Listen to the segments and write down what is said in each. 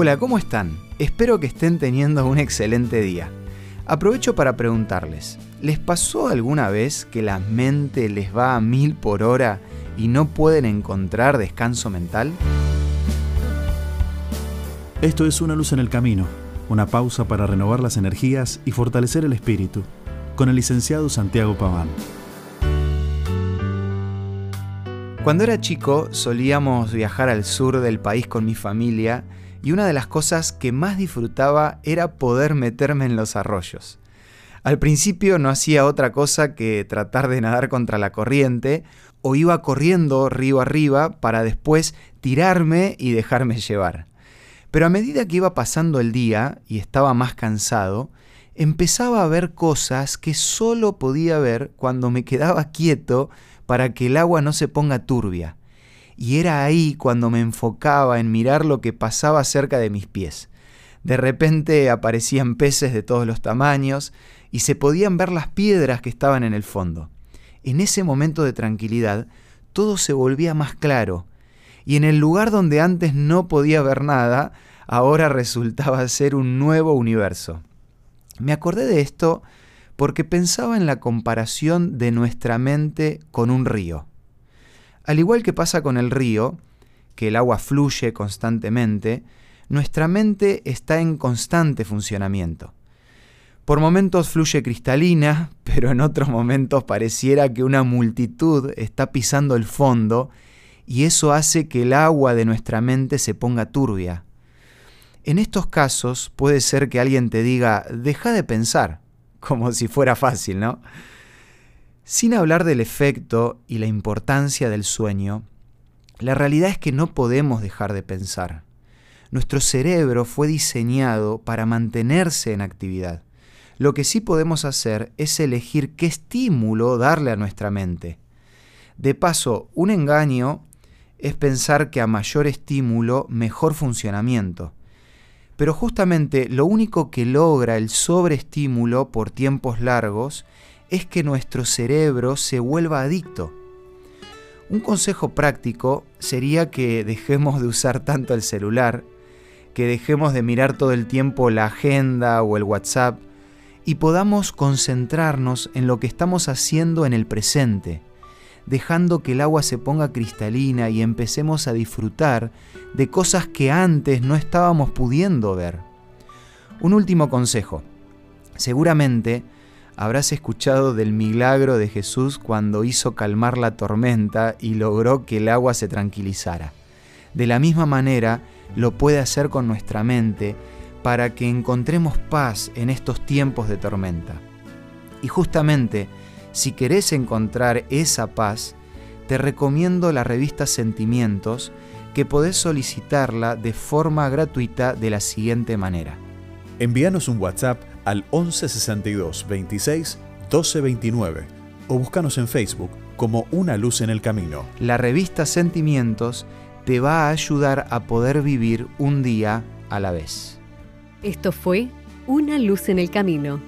Hola, ¿cómo están? Espero que estén teniendo un excelente día. Aprovecho para preguntarles, ¿les pasó alguna vez que la mente les va a mil por hora y no pueden encontrar descanso mental? Esto es Una luz en el camino, una pausa para renovar las energías y fortalecer el espíritu, con el licenciado Santiago Paván. Cuando era chico solíamos viajar al sur del país con mi familia y una de las cosas que más disfrutaba era poder meterme en los arroyos. Al principio no hacía otra cosa que tratar de nadar contra la corriente o iba corriendo río arriba para después tirarme y dejarme llevar. Pero a medida que iba pasando el día y estaba más cansado, empezaba a ver cosas que solo podía ver cuando me quedaba quieto para que el agua no se ponga turbia y era ahí cuando me enfocaba en mirar lo que pasaba cerca de mis pies. De repente aparecían peces de todos los tamaños y se podían ver las piedras que estaban en el fondo. En ese momento de tranquilidad, todo se volvía más claro, y en el lugar donde antes no podía ver nada, ahora resultaba ser un nuevo universo. Me acordé de esto porque pensaba en la comparación de nuestra mente con un río. Al igual que pasa con el río, que el agua fluye constantemente, nuestra mente está en constante funcionamiento. Por momentos fluye cristalina, pero en otros momentos pareciera que una multitud está pisando el fondo y eso hace que el agua de nuestra mente se ponga turbia. En estos casos puede ser que alguien te diga, deja de pensar, como si fuera fácil, ¿no? Sin hablar del efecto y la importancia del sueño, la realidad es que no podemos dejar de pensar. Nuestro cerebro fue diseñado para mantenerse en actividad. Lo que sí podemos hacer es elegir qué estímulo darle a nuestra mente. De paso, un engaño es pensar que a mayor estímulo, mejor funcionamiento. Pero justamente lo único que logra el sobreestímulo por tiempos largos es que nuestro cerebro se vuelva adicto. Un consejo práctico sería que dejemos de usar tanto el celular, que dejemos de mirar todo el tiempo la agenda o el WhatsApp y podamos concentrarnos en lo que estamos haciendo en el presente, dejando que el agua se ponga cristalina y empecemos a disfrutar de cosas que antes no estábamos pudiendo ver. Un último consejo. Seguramente habrás escuchado del milagro de Jesús cuando hizo calmar la tormenta y logró que el agua se tranquilizara. De la misma manera lo puede hacer con nuestra mente para que encontremos paz en estos tiempos de tormenta. Y justamente, si querés encontrar esa paz, te recomiendo la revista Sentimientos, que podés solicitarla de forma gratuita de la siguiente manera. Envíanos un WhatsApp al 11 62 26 12 29 o búscanos en Facebook como Una Luz en el Camino. La revista Sentimientos te va a ayudar a poder vivir un día a la vez. Esto fue Una Luz en el Camino.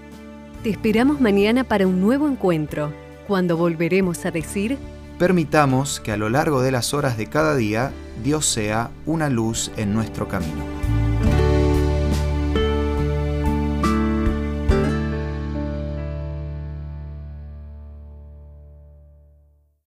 Te esperamos mañana para un nuevo encuentro, cuando volveremos a decir... Permitamos que a lo largo de las horas de cada día Dios sea una luz en nuestro camino.